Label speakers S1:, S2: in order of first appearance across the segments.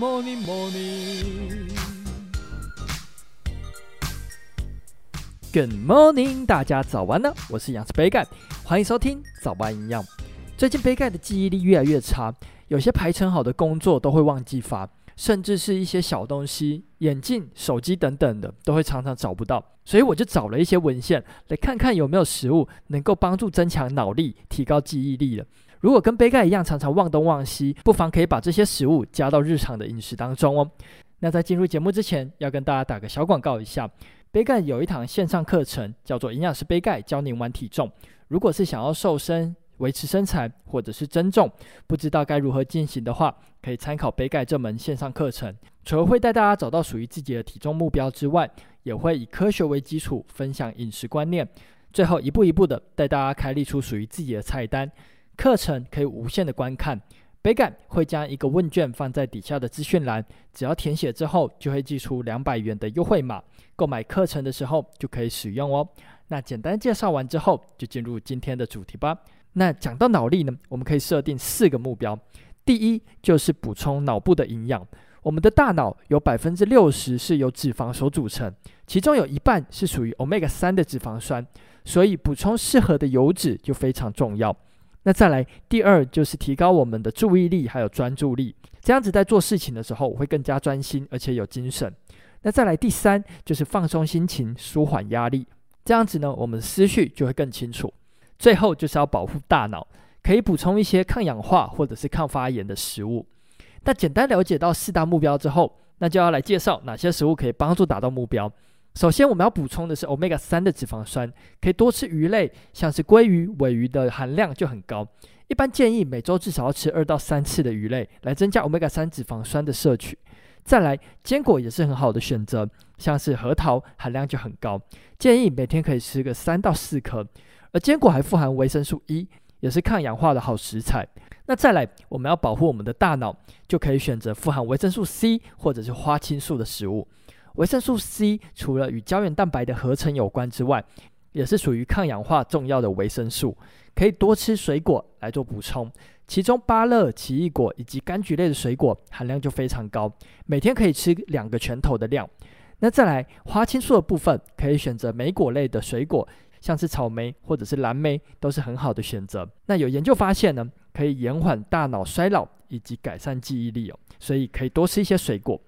S1: morning, morning. Good morning，大家早安呢！我是营养师杯盖，欢迎收听早安营养。最近杯盖的记忆力越来越差，有些排程好的工作都会忘记发，甚至是一些小东西，眼镜、手机等等的，都会常常找不到。所以我就找了一些文献来看看有没有食物能够帮助增强脑力、提高记忆力的。如果跟杯盖一样常常忘东忘西，不妨可以把这些食物加到日常的饮食当中哦。那在进入节目之前，要跟大家打个小广告一下，杯盖有一堂线上课程，叫做《营养师杯盖教您玩体重》。如果是想要瘦身、维持身材或者是增重，不知道该如何进行的话，可以参考杯盖这门线上课程。除了会带大家找到属于自己的体重目标之外，也会以科学为基础，分享饮食观念，最后一步一步的带大家开立出属于自己的菜单。课程可以无限的观看，北感会将一个问卷放在底下的资讯栏，只要填写之后，就会寄出两百元的优惠码，购买课程的时候就可以使用哦。那简单介绍完之后，就进入今天的主题吧。那讲到脑力呢，我们可以设定四个目标。第一就是补充脑部的营养。我们的大脑有百分之六十是由脂肪所组成，其中有一半是属于 Omega 三的脂肪酸，所以补充适合的油脂就非常重要。那再来，第二就是提高我们的注意力还有专注力，这样子在做事情的时候会更加专心，而且有精神。那再来，第三就是放松心情，舒缓压力，这样子呢，我们的思绪就会更清楚。最后就是要保护大脑，可以补充一些抗氧化或者是抗发炎的食物。那简单了解到四大目标之后，那就要来介绍哪些食物可以帮助达到目标。首先，我们要补充的是 Omega 三的脂肪酸，可以多吃鱼类，像是鲑鱼、尾鱼的含量就很高。一般建议每周至少要吃二到三次的鱼类，来增加 Omega 三脂肪酸的摄取。再来，坚果也是很好的选择，像是核桃含量就很高，建议每天可以吃个三到四颗。而坚果还富含维生素 E，也是抗氧化的好食材。那再来，我们要保护我们的大脑，就可以选择富含维生素 C 或者是花青素的食物。维生素 C 除了与胶原蛋白的合成有关之外，也是属于抗氧化重要的维生素，可以多吃水果来做补充。其中芭乐、奇异果以及柑橘类的水果含量就非常高，每天可以吃两个拳头的量。那再来，花青素的部分可以选择莓果类的水果，像是草莓或者是蓝莓都是很好的选择。那有研究发现呢，可以延缓大脑衰老以及改善记忆力哦，所以可以多吃一些水果。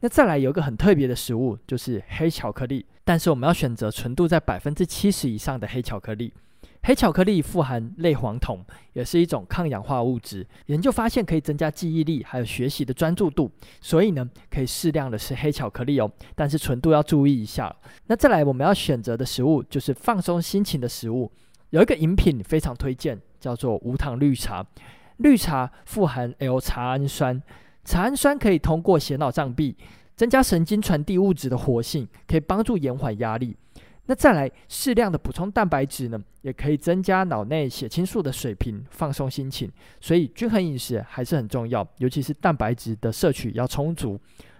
S1: 那再来有一个很特别的食物，就是黑巧克力。但是我们要选择纯度在百分之七十以上的黑巧克力。黑巧克力富含类黄酮，也是一种抗氧化物质。研究发现可以增加记忆力，还有学习的专注度。所以呢，可以适量的吃黑巧克力哦，但是纯度要注意一下。那再来我们要选择的食物，就是放松心情的食物。有一个饮品非常推荐，叫做无糖绿茶。绿茶富含 L 茶氨酸。茶氨酸可以通过血脑障壁，增加神经传递物质的活性，可以帮助延缓压力。那再来适量的补充蛋白质呢，也可以增加脑内血清素的水平，放松心情。所以均衡饮食还是很重要，尤其是蛋白质的摄取要充足。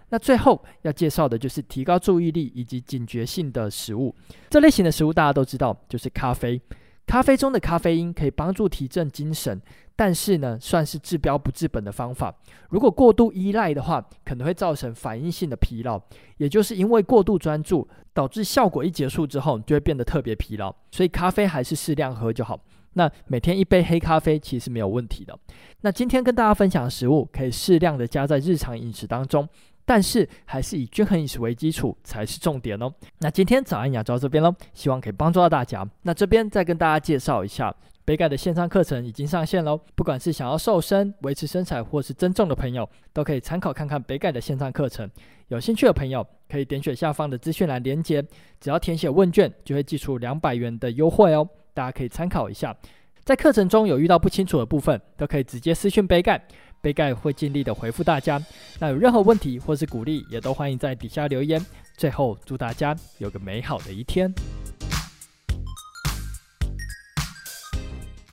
S1: 那最后要介绍的就是提高注意力以及警觉性的食物。这类型的食物大家都知道，就是咖啡。咖啡中的咖啡因可以帮助提振精神。但是呢，算是治标不治本的方法。如果过度依赖的话，可能会造成反应性的疲劳，也就是因为过度专注，导致效果一结束之后，就会变得特别疲劳。所以咖啡还是适量喝就好。那每天一杯黑咖啡其实没有问题的。那今天跟大家分享的食物，可以适量的加在日常饮食当中，但是还是以均衡饮食为基础才是重点哦。那今天早安营养就到这边喽，希望可以帮助到大家。那这边再跟大家介绍一下。杯盖的线上课程已经上线喽！不管是想要瘦身、维持身材或是增重的朋友，都可以参考看看杯盖的线上课程。有兴趣的朋友可以点选下方的资讯栏连接，只要填写问卷，就会寄出两百元的优惠哦。大家可以参考一下。在课程中有遇到不清楚的部分，都可以直接私讯杯盖，杯盖会尽力的回复大家。那有任何问题或是鼓励，也都欢迎在底下留言。最后，祝大家有个美好的一天。